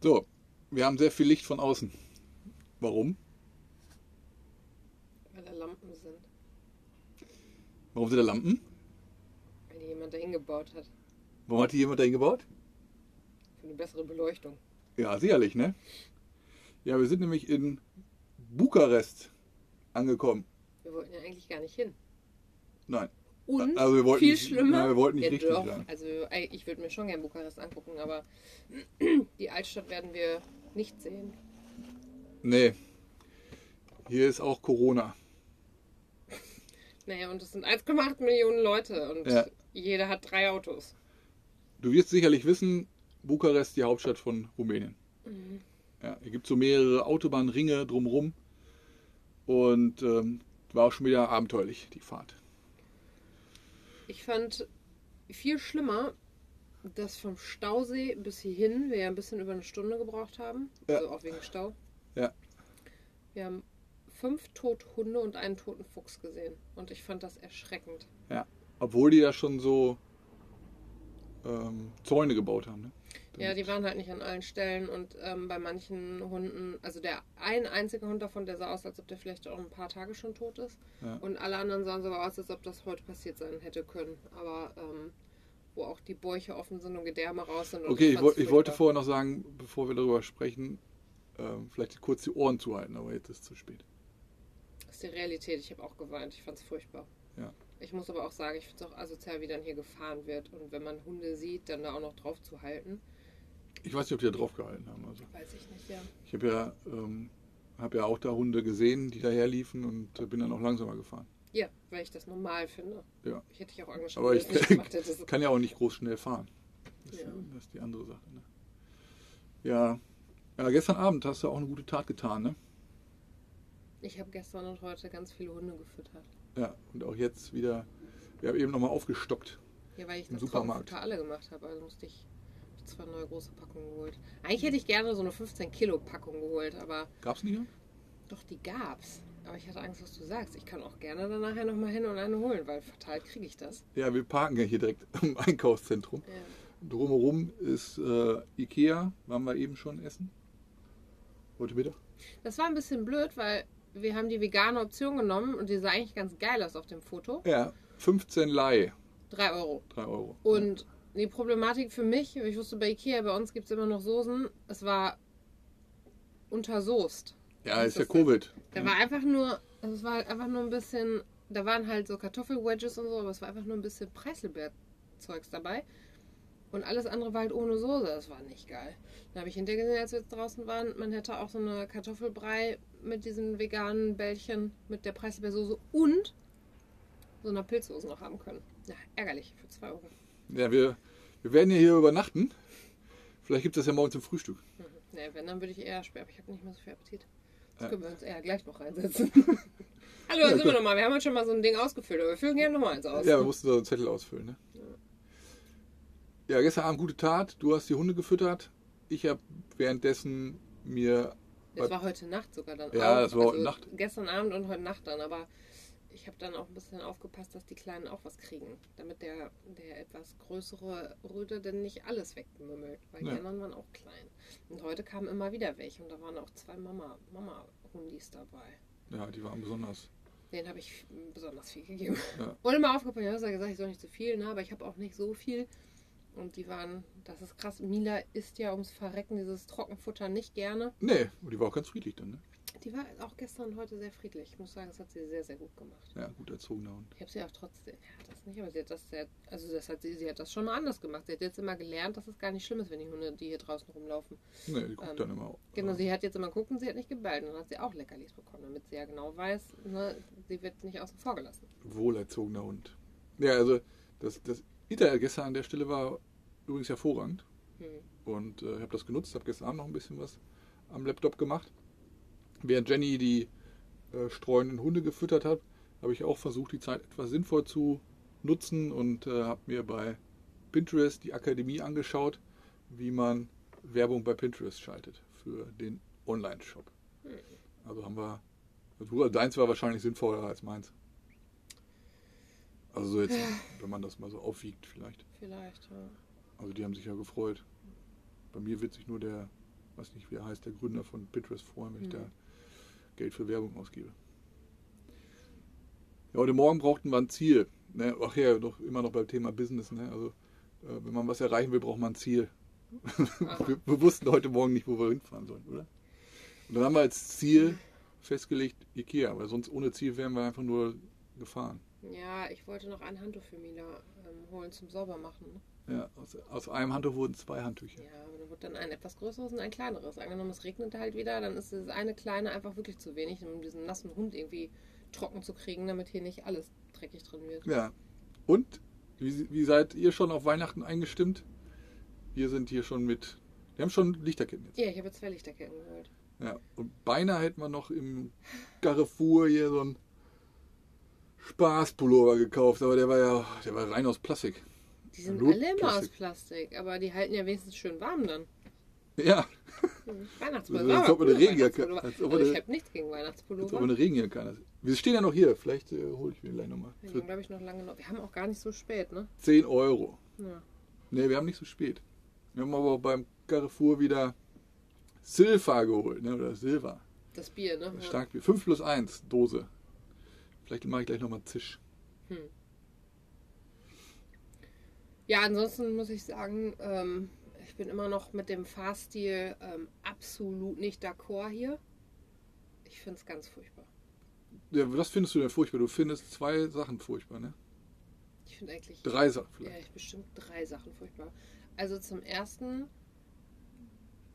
So, wir haben sehr viel Licht von außen. Warum? Weil da Lampen sind. Warum sind da Lampen? Weil die jemand dahin gebaut hat. Warum hat die jemand da hingebaut? Für eine bessere Beleuchtung. Ja, sicherlich, ne? Ja, wir sind nämlich in Bukarest angekommen. Wir wollten ja eigentlich gar nicht hin. Nein. Und Also wir wollten viel nicht- schlimmer. wir wollten nicht ja, richtig doch. sein. Also ich würde mir schon gerne Bukarest angucken, aber die Altstadt werden wir nicht sehen. Nee. Hier ist auch Corona. Naja, und es sind 1,8 Millionen Leute und Ja. jeder hat drei Autos. Du wirst sicherlich wissen, Bukarest die Hauptstadt von Rumänien. Mhm. Ja, hier gibt es so mehrere Autobahnringe drumherum. Und ähm, war auch schon wieder abenteuerlich, die Fahrt. Ich fand viel schlimmer, dass vom Stausee bis hierhin wir ja ein bisschen über eine Stunde gebraucht haben. Ja. Also auch wegen Stau. Ja. Wir haben fünf tote Hunde und einen toten Fuchs gesehen. Und ich fand das erschreckend. Ja. Obwohl die da schon so ähm, Zäune gebaut haben. Ne? Ja, die waren halt nicht an allen Stellen und ähm, bei manchen Hunden, also der ein einzige Hund davon, der sah aus, als ob der vielleicht auch ein paar Tage schon tot ist. Ja. Und alle anderen sahen so aus, als ob das heute passiert sein hätte können. Aber ähm, wo auch die Bäuche offen sind und Gedärme raus sind. und Okay, ich, ich wollte vorher noch sagen, bevor wir darüber sprechen, ähm, vielleicht kurz die Ohren zuhalten, aber jetzt ist es zu spät. Das ist die Realität. Ich habe auch geweint. Ich fand es furchtbar. Ja. Ich muss aber auch sagen, ich finde es auch asozial, wie dann hier gefahren wird. Und wenn man Hunde sieht, dann da auch noch drauf zu halten. Ich weiß nicht, ob die da drauf gehalten haben. Also Weiß ich nicht, ja. ich habe ja, ähm, hab ja auch da Hunde gesehen, die daherliefen und äh, bin dann auch langsamer gefahren. Ja, weil ich das normal finde. Ja. Ich hätte dich auch angeschaut, Aber ich nicht gemacht hättest. kann ja auch nicht groß schnell fahren. Das, Ja. das ist die andere Sache. Ne? Ja. ja, gestern Abend hast du auch eine gute Tat getan, ne? Ich habe gestern und heute ganz viele Hunde gefüttert. Ja, und auch jetzt wieder, wir haben eben nochmal aufgestockt. Ja, weil ich das Supermarkt. Alle gemacht habe. Also musste ich zwei neue große Packungen geholt. Eigentlich hätte ich gerne so eine 15 Kilo Packung geholt, aber Gab's nicht? doch, die gab's. Aber ich hatte Angst, was du sagst. Ich kann auch gerne dann nachher nochmal hin und eine holen, weil verteilt kriege ich das. Ja, wir parken ja hier direkt im Einkaufszentrum. Ja. Drumherum ist äh, Ikea, waren wir eben schon essen. Heute Mittag? Das war ein bisschen blöd, weil wir haben die vegane Option genommen und die sah eigentlich ganz geil aus auf dem Foto. Ja, 15 Leih, 3 Euro. 3 Euro. Und die Problematik für mich, ich wusste bei Ikea, bei uns gibt es immer noch Soßen, es war untersoßt. ja, ist ja Covid. Da war einfach nur, es war halt einfach nur ein bisschen, da waren halt so Kartoffelwedges und so, aber es war einfach nur ein bisschen Preiselbeerzeugs dabei. Und alles andere war halt ohne Soße. Das war nicht geil. Dann habe ich hinterher gesehen, als wir jetzt draußen waren, man hätte auch so eine Kartoffelbrei mit diesen veganen Bällchen mit der Preiselbeersoße und so einer Pilzsoße noch haben können. Ja, ärgerlich für 2 Euro. Ja, wir, wir werden ja hier übernachten. Vielleicht gibt es das ja morgen zum Frühstück. Mhm. Nee, wenn, dann würde ich eher sperren. Ich habe nicht mehr so viel Appetit. Das Ja. können wir uns eher gleich noch reinsetzen. Hallo, da Ja, sind wir nochmal. Wir haben heute schon mal so ein Ding ausgefüllt, aber wir füllen gerne nochmal eins aus. Ja, wir mussten so einen Zettel ausfüllen. Ne? Ja, gestern Abend gute Tat. Du hast die Hunde gefüttert. Ich habe währenddessen mir. Das war heute Nacht sogar dann Ja, auch. das war heute Nacht. Gestern Abend und heute Nacht dann, aber ich habe dann auch ein bisschen aufgepasst, dass die Kleinen auch was kriegen. Damit der, der etwas größere Rüde denn nicht alles wegmümmelt. Weil Ja. die anderen waren auch klein. Und heute kamen immer wieder welche und da waren auch zwei Mama, Mama-Hundis dabei. Ja, die waren besonders. Den habe ich besonders viel gegeben. Ja. Und immer aufgepasst, ich habe gesagt, ich soll nicht zu viel, ne? aber ich habe auch nicht so viel. Und die waren, das ist krass, Mila isst ja ums Verrecken dieses Trockenfutter nicht gerne. Nee, und die war auch ganz friedlich dann. Ne? Die war auch gestern und heute sehr friedlich. Ich muss sagen, das hat sie sehr, sehr gut gemacht. Ja, gut erzogener Hund. Ich habe sie auch trotzdem, ja, das nicht, aber sie hat das sehr, also das hat sie, sie hat das schon mal anders gemacht. Sie hat jetzt immer gelernt, dass es gar nicht schlimm ist, wenn die Hunde, die hier draußen rumlaufen. Nee, die guckt Ähm, dann immer. Genau, äh, sie hat jetzt immer geguckt und sie hat nicht gebellt. Und dann hat sie auch Leckerlis bekommen, damit sie ja genau weiß, ne, sie wird nicht außen vor gelassen. wohlerzogener Hund. Ja, also das, das Ita gestern an der Stelle war übrigens hervorragend. Hm. Und äh, ich habe das genutzt, habe gestern Abend noch ein bisschen was am Laptop gemacht. Während Jenny die äh, streunenden Hunde gefüttert hat, habe ich auch versucht, die Zeit etwas sinnvoll zu nutzen und äh, habe mir bei Pinterest die Akademie angeschaut, wie man Werbung bei Pinterest schaltet für den Online-Shop. Hm. Also haben wir, also deins war wahrscheinlich sinnvoller als meins. Also so jetzt, wenn man das mal so aufwiegt vielleicht. Vielleicht, ja. Also die haben sich ja gefreut. Bei mir wird sich nur der, weiß nicht wie er heißt, der Gründer von Pinterest freuen, wenn ich Mhm. da Geld für Werbung ausgebe. Ja, heute Morgen brauchten wir ein Ziel. Ne? Ach ja, doch immer noch beim Thema Business. Ne? Also äh, wenn man was erreichen will, braucht man ein Ziel. wir, wir wussten heute Morgen nicht, wo wir hinfahren sollen, oder? Und dann haben wir als Ziel festgelegt Ikea, weil sonst ohne Ziel wären wir einfach nur gefahren. Ja, ich wollte noch ein Handtuch für Mila ähm, holen zum Saubermachen. Ja, aus, aus einem Handtuch wurden zwei Handtücher. Ja, aber dann wird dann ein etwas größeres und ein kleineres. Angenommen, es regnet halt wieder, dann ist das eine kleine einfach wirklich zu wenig, um diesen nassen Hund irgendwie trocken zu kriegen, damit hier nicht alles dreckig drin wird. Ja. Und? Wie, wie seid ihr schon auf Weihnachten eingestimmt? Wir sind hier schon mit. Wir haben schon Lichterketten jetzt. Ja, ich habe zwei Lichterketten geholt. Ja. Und beinahe hätten wir noch im Carrefour hier so einen Spaßpullover gekauft, aber der war ja, der war rein aus Plastik. Die sind Nur alle immer aus Plastik. Plastik, aber die halten ja wenigstens schön warm dann. Ja, Hm, Weihnachtspullover. Als ob man eine Regenjacke- als ob Also ich habe nichts gegen als ob Weihnachtspullover. wir eine Regenjacke. Wir stehen ja noch hier, vielleicht äh, hole ich mir gleich nochmal. Wir haben, glaube ich, noch lange noch. Wir haben auch gar nicht so spät, ne? 10 Euro. Ja. Ne, wir haben nicht so spät. Wir haben aber beim Carrefour wieder Silva geholt, ne? Oder Silva. Das Bier, ne? Ja. Starkbier. 5 plus 1 Dose. Vielleicht mache ich gleich nochmal Zisch. Ja, ansonsten muss ich sagen, ähm, ich bin immer noch mit dem Fahrstil ähm, absolut nicht d'accord hier. Ich finde es ganz furchtbar. Ja, was findest du denn furchtbar? Du findest zwei Sachen furchtbar, ne? Ich finde eigentlich. Drei Sachen Ja, vielleicht. ich bestimmt drei Sachen furchtbar. Also zum ersten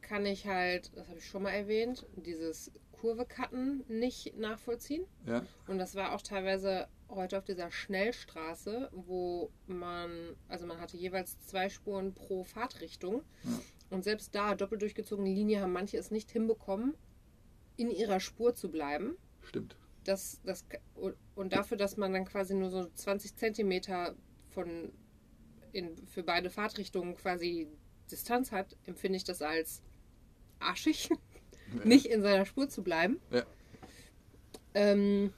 kann ich halt, das habe ich schon mal erwähnt, dieses Kurve-Cutten nicht nachvollziehen. Ja, Und das war auch teilweise heute auf dieser Schnellstraße, wo man, also man hatte jeweils zwei Spuren pro Fahrtrichtung. Ja. Und selbst da, doppelt durchgezogene Linie, haben manche es nicht hinbekommen, in ihrer Spur zu bleiben. stimmt. Das, das, und dafür, dass man dann quasi nur so 20 Zentimeter von in, für beide Fahrtrichtungen quasi Distanz hat, empfinde ich das als arschig, Ja. nicht in seiner Spur zu bleiben. Ja. Ähm,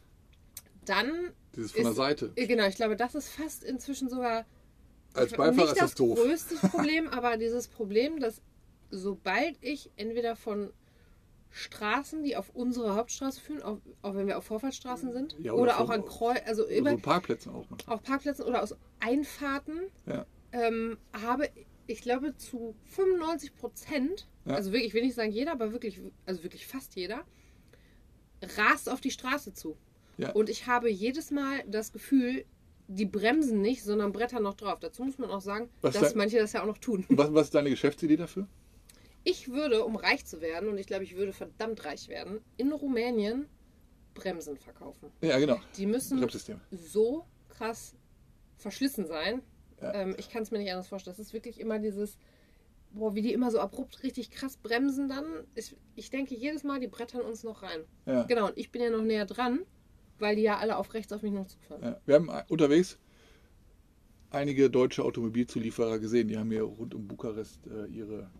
dann Dieses von der ist- Seite. äh, Genau, ich glaube, das ist fast inzwischen sogar Als nicht Beifahrer ist das das doof. größte Problem, aber dieses Problem, dass sobald ich entweder von Straßen, die auf unsere Hauptstraße führen, auch, auch wenn wir auf Vorfahrtsstraßen sind, Ja, oder, oder auch an Kreuz, also über, so Parkplätzen auch manchmal. auf Parkplätzen oder aus Einfahrten, Ja. ähm, habe ich glaube zu 95 Prozent, Ja. also wirklich, ich will nicht sagen jeder, aber wirklich, also wirklich fast jeder, rast auf die Straße zu. Ja. Und ich habe jedes Mal das Gefühl, die bremsen nicht, sondern brettern noch drauf. Dazu muss man auch sagen, Was dass da- manche das ja auch noch tun. Was, was ist deine Geschäftsidee dafür? Ich würde, um reich zu werden, und ich glaube, ich würde verdammt reich werden, in Rumänien Bremsen verkaufen. Ja, genau. Die müssen so krass verschlissen sein. Ja. Ähm, ich kann es mir nicht anders vorstellen. Das ist wirklich immer dieses, boah, wie die immer so abrupt richtig krass bremsen dann. Ich, ich denke jedes Mal, die brettern uns noch rein. Ja. Genau, und ich bin ja noch näher dran, weil die ja alle auf rechts auf mich noch zufahren. Ja. Wir haben unterwegs einige deutsche Automobilzulieferer gesehen. Die haben hier rund um Bukarest äh, ihre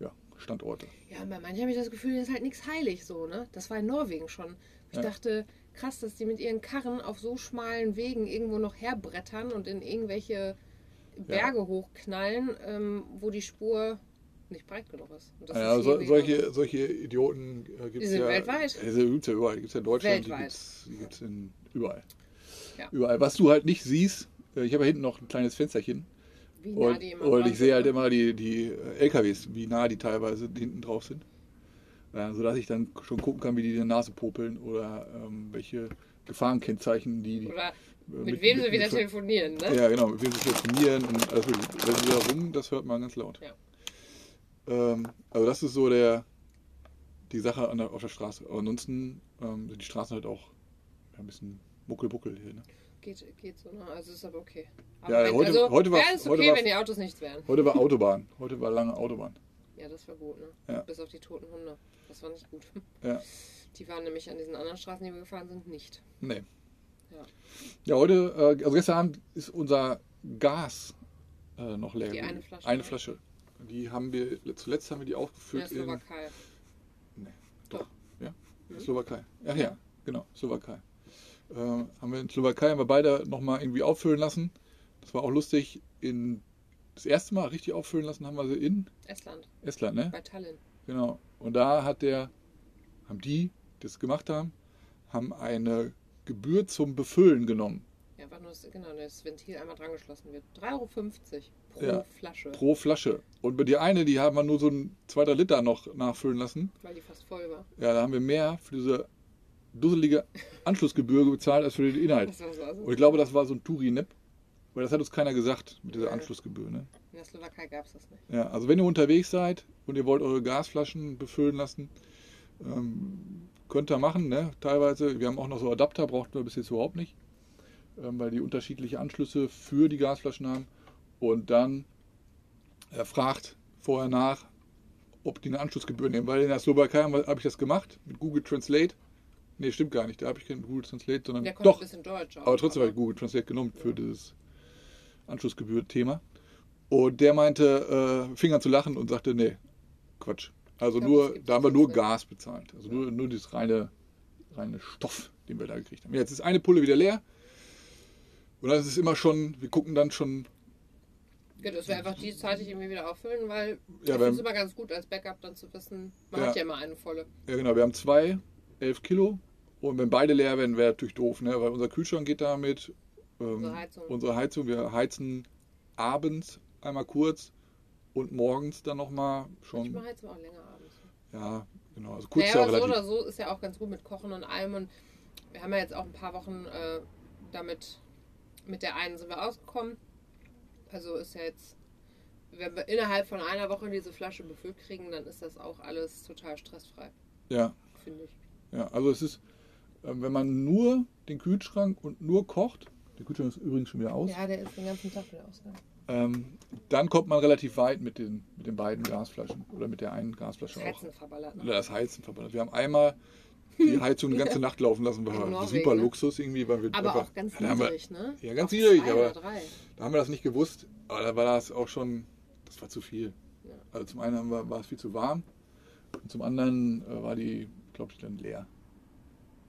ja, Standorte. Ja, bei manchen habe ich das Gefühl, das ist halt nichts heilig so, ne? Das war in Norwegen schon. Ich Ja. dachte, krass, dass die mit ihren Karren auf so schmalen Wegen irgendwo noch herbrettern und in irgendwelche Berge hochknallen, ähm, wo die Spur nicht breit genug ist. Ja, so, solche, solche Idioten äh, gibt Die es ja. weltweit. Die gibt's ja überall. Die gibt es ja in Deutschland, die Weltweit. gibt es in überall. Ja. Überall. Was du halt nicht siehst, äh, ich habe ja hinten noch ein kleines Fensterchen. wie nah Und, die immer und ich sehe halt ne? immer die, die äh, LKWs, wie nah die teilweise hinten drauf sind. Ja, sodass ich dann schon gucken kann, wie die in der Nase popeln oder ähm, welche Gefahrenkennzeichen die. die Oder äh, mit, wem sie wieder mit- telefonieren, ne? Ja, genau, mit wem sie telefonieren und alles. Wenn sie da rum, das hört man ganz laut. Ja. Ähm, also das ist so der die Sache an der, auf der Straße. Aber ansonsten ähm, sind die Straßen halt auch ja, ein bisschen muckelbuckel hier. Ne? Geht, geht so, ne? Also ist aber okay. Ja, wenn, heute- also, heute war- es heute okay, war- wenn die Autos nichts wären. Heute war Autobahn. Heute war lange Autobahn. Ja, das war gut, ne? Ja. Bis auf die toten Hunde. Das war nicht gut. Ja. Die waren nämlich an diesen anderen Straßen, die wir gefahren sind, nicht. Nee. Ja. Ja, heute, äh, also gestern Abend ist unser Gas äh, noch leer. Die eine Flasche, Eine ne? Flasche. Die haben wir, zuletzt haben wir die In der in Slowakei. Nee, Doch. Ja? Mhm. Slowakei. Ach ja, genau, Slowakei. äh, haben wir in Slowakei haben wir beide nochmal irgendwie auffüllen lassen. Das war auch lustig. In, das erste Mal richtig auffüllen lassen haben wir sie in Estland, Estland, ne? bei Tallinn. Genau. Und da hat der, haben die, die das gemacht haben, haben eine Gebühr zum Befüllen genommen. Ja, einfach nur das, genau, das Ventil einmal dran geschlossen wird. 3,50 Euro pro Ja. Flasche, Pro Flasche. Und bei die eine, die haben wir nur so ein zwei, drei Liter noch nachfüllen lassen. weil die fast voll war. Ja, da haben wir mehr für diese dusselige Anschlussgebühr bezahlt als für den Inhalt. Das war so. Also Und ich glaube, das war so ein Touri-Nip. Weil das hat uns keiner gesagt mit dieser Ja. Anschlussgebühr. Ne? in der Slowakei gab es das nicht. Ja, also wenn ihr unterwegs seid und ihr wollt eure Gasflaschen befüllen lassen, ähm, könnt ihr machen. Ne? Teilweise, wir haben auch noch so Adapter, brauchten wir bis jetzt überhaupt nicht, weil die unterschiedliche Anschlüsse für die Gasflaschen haben. Und dann äh, fragt vorher nach, ob die eine Anschlussgebühr nehmen. Weil in der Slowakei habe hab ich das gemacht mit Google Translate. Nee, stimmt gar nicht. Da habe ich kein Google Translate, sondern Der doch. ein bisschen Deutsch auch. Aber trotzdem habe ich Google Translate genommen für dieses Anschlussgebühr-Thema. Und der meinte, äh, fing an zu lachen und sagte, nee, Quatsch. Also glaub, nur, da haben wir nur. Gas bezahlt. Also nur, nur dieses reine, reine Stoff, den wir da gekriegt haben. Jetzt ist eine Pulle wieder leer. Und das ist immer schon, wir gucken dann schon, Gut, dass wir einfach die zeitig irgendwie wieder auffüllen, weil Ja, ich finde es immer ganz gut als Backup dann zu wissen, man Ja. hat ja immer eine volle. ja genau, wir haben zwei, elf Kilo. Und wenn beide leer werden, wäre natürlich doof, ne? weil unser Kühlschrank geht damit. Ähm, Unsere Heizung. Unsere Heizung, wir heizen abends einmal kurz und morgens dann nochmal schon. Manchmal heizen wir auch länger abends. Ja, genau. Also kurz Naja, ja aber so oder so ist ja auch ganz gut mit Kochen und allem. Und wir haben ja jetzt auch ein paar Wochen äh, damit, mit der einen sind wir ausgekommen. Also ist ja jetzt, wenn wir innerhalb von einer Woche diese Flasche befüllt kriegen, dann ist das auch alles total stressfrei, Ja, finde ich. ja. Also es ist, ähm, wenn man nur den Kühlschrank und nur kocht, der Kühlschrank ist übrigens schon wieder aus, Ja, der ist den ganzen Tag wieder ausgegangen. ähm, dann kommt man relativ weit mit den, mit den beiden Gasflaschen oder mit der einen Gasflasche Das auch. Heizen verballert. Ne? Oder das Heizen verbrannt. Wir haben einmal die Heizung die ganze Nacht laufen lassen, war Norwegen, super ne? Luxus irgendwie, weil wir Aber einfach, auch ganz Ja, haben wir- niedrig, ne? Ja, ganz Auf niedrig, aber-. Da haben wir das nicht gewusst, aber da war das auch schon, das war zu viel. Ja. Also zum einen wir, war es viel zu warm und zum anderen äh, war die, glaube ich, dann leer.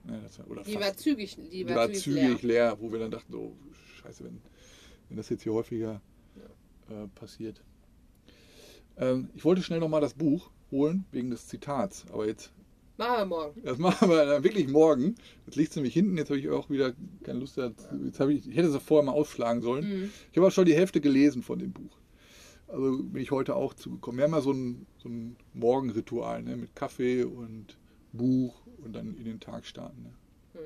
Ja, das war, oder Die fast. war zügig, die die war, war zügig, leer. leer. wo wir dann dachten, so, scheiße, wenn, wenn das jetzt hier häufiger äh, passiert. Ähm, ich wollte schnell nochmal das Buch holen, wegen des Zitats, aber jetzt Machen wir morgen. das machen wir dann wirklich morgen. Jetzt liegt es nämlich hinten. Jetzt habe ich auch wieder keine Lust dazu. Jetzt ich, ich hätte es vorher mal ausschlagen sollen. Mhm. Ich habe auch schon die Hälfte gelesen von dem Buch. Also bin ich heute auch zugekommen. Wir haben ja so ein, so ein Morgenritual ne? mit Kaffee und Buch und dann in den Tag starten. Ne? Hm.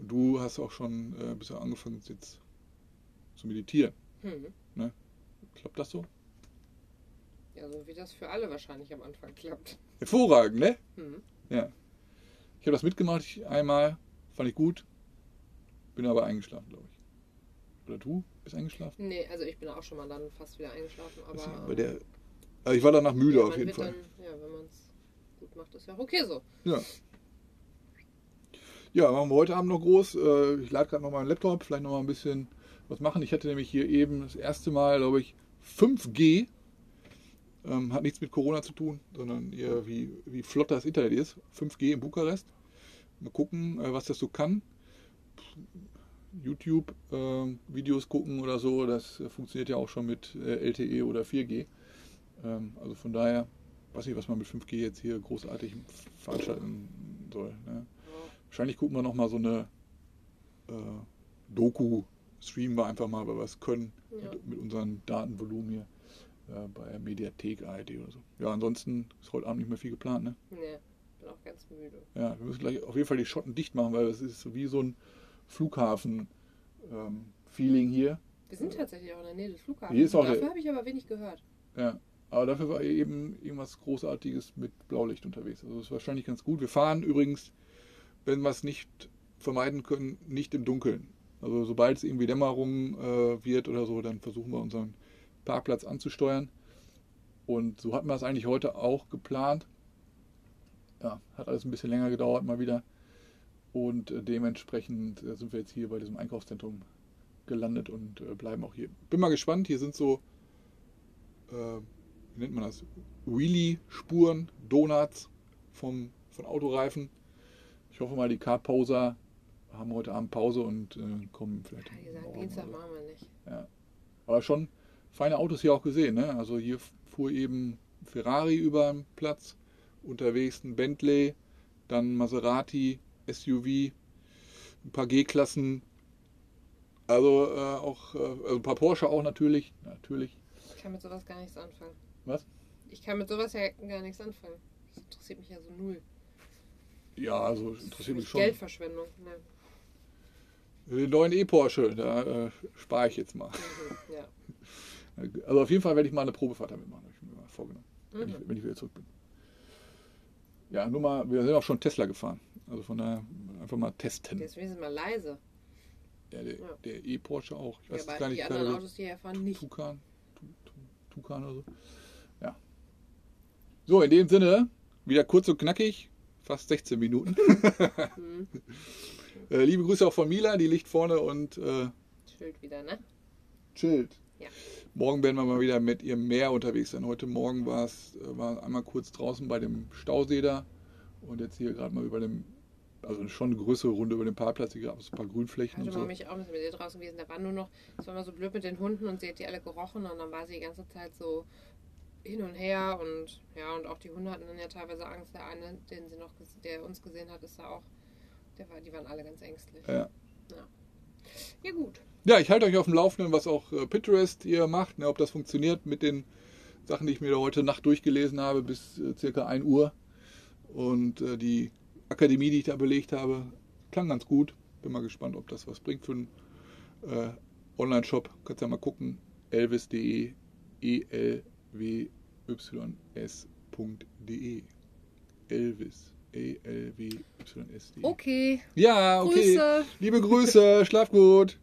Und du hast auch schon äh, bisher angefangen jetzt zu meditieren. Hm. Klappt das so? Ja, so wie das für alle wahrscheinlich am Anfang klappt. Hervorragend, ne? Hm. Ja. Ich habe das mitgemacht ich, einmal, fand ich gut, bin aber eingeschlafen, glaube ich. Oder du bist eingeschlafen? Nee, also ich bin auch schon mal dann fast wieder eingeschlafen, aber. War bei der, also ich war danach müde ja, auf man jeden wird Fall. Dann, ja, wenn man es gut macht, ist ja auch okay so. Ja. Ja, machen wir heute Abend noch groß. Äh, Ich lade gerade noch mal meinen Laptop, vielleicht noch mal ein bisschen was machen. Ich hatte nämlich hier eben das erste Mal, glaube ich, 5G. Ähm, hat nichts mit Corona zu tun, sondern eher wie, wie flott das Internet ist. 5G in Bukarest. Mal gucken, äh, was das so kann. YouTube-Videos gucken oder so, das äh, funktioniert ja auch schon mit äh, LTE oder 4G. Ähm, also von daher, weiß nicht, was man mit 5G jetzt hier großartig veranstalten soll. Ne? Wahrscheinlich gucken wir noch mal so eine äh, Doku, streamen wir einfach mal, weil wir es können Ja. mit, mit unserem Datenvolumen hier äh, bei der Mediathek ARD oder so. Ja, ansonsten ist heute Abend nicht mehr viel geplant. Ne? Nee, bin auch ganz müde. Ja, wir müssen gleich auf jeden Fall die Schotten dicht machen, weil es ist so wie so ein Flughafen-Feeling hier. Wir sind tatsächlich auch in der Nähe des Flughafens. Hier ist auch Dafür habe ich aber wenig gehört. Ja, aber dafür war eben irgendwas Großartiges mit Blaulicht unterwegs. Also das ist wahrscheinlich ganz gut. Wir fahren übrigens, wenn wir es nicht vermeiden können, nicht im Dunkeln. Also sobald es irgendwie Dämmerung äh, wird oder so, dann versuchen wir unseren Parkplatz anzusteuern. Und so hatten wir es eigentlich heute auch geplant. Ja, hat alles ein bisschen länger gedauert mal wieder. Und äh, dementsprechend äh, sind wir jetzt hier bei diesem Einkaufszentrum gelandet und äh, bleiben auch hier. Bin mal gespannt. Hier sind so äh, wie nennt man das? Wheelie-Spuren, Donuts vom, von Autoreifen. Ich hoffe mal, die Carposer haben heute Abend Pause und äh, kommen vielleicht. Ja, morgen Dienstag machen wir nicht. Aber schon feine Autos hier auch gesehen. Ne? Also hier fuhr eben Ferrari über den Platz, unterwegs ein Bentley, dann Maserati, SUV, ein paar G-Klassen, also äh, auch äh, also ein paar Porsche auch natürlich, natürlich. Ich kann mit sowas gar nichts anfangen. Was? Ich kann mit sowas ja gar nichts anfangen. Das interessiert mich ja so null. Ja, also interessiert für mich schon. Geldverschwendung. Ne. Den neuen E-Porsche, da äh, spare ich jetzt mal. Mhm. Ja. Also auf jeden Fall werde ich mal eine Probefahrt damit machen, habe ich mir mal vorgenommen, wenn, ich, Mhm. wenn ich wieder zurück bin. Ja, nur mal, wir sind auch schon Tesla gefahren. Also von daher einfach mal testen. Der ist wenigstens mal leise. Ja, der Ja. der E-Porsche auch. Ich Ja, weiß aber gar nicht, die anderen gerade Autos, die hier fahren, nicht. Tucan, Tu- Tu- Tucan oder so. Ja. So, in dem Sinne, wieder kurz und knackig, fast 16 Minuten. Mhm. äh, liebe Grüße auch von Mila, die liegt vorne und äh, Schild wieder, ne? chillt. Ja. Morgen werden wir mal wieder mit ihr mehr unterwegs sein. Heute Morgen war es äh, war einmal kurz draußen bei dem Stausee da und jetzt hier gerade mal über dem, also schon eine größere Runde über den Parkplatz. Hier gab es ein paar Grünflächen Heute und so. Morgen bin ich auch mit ihr draußen gewesen. Da war nur noch, es war immer so blöd mit den Hunden und sie hat die alle gerochen und dann war sie die ganze Zeit so hin und her und ja, und auch die Hunde hatten dann ja teilweise Angst. Der eine, den sie noch, der uns gesehen hat, ist da auch, der war, die waren alle ganz ängstlich. Ja. Ja, gut. Ja, ich halte euch auf dem Laufenden, was auch äh, Pinterest ihr macht, ne, ob das funktioniert mit den Sachen, die ich mir da heute Nacht durchgelesen habe, bis äh, circa 1 Uhr. Und äh, die Akademie, die ich da belegt habe, klang ganz gut. Bin mal gespannt, ob das was bringt für einen äh, Online-Shop. Kannst ja mal gucken. elvis.de, e l w y s.de. Elvis, e l w y s.de. Okay. Ja, okay. Grüße. Liebe Grüße, schlaf gut.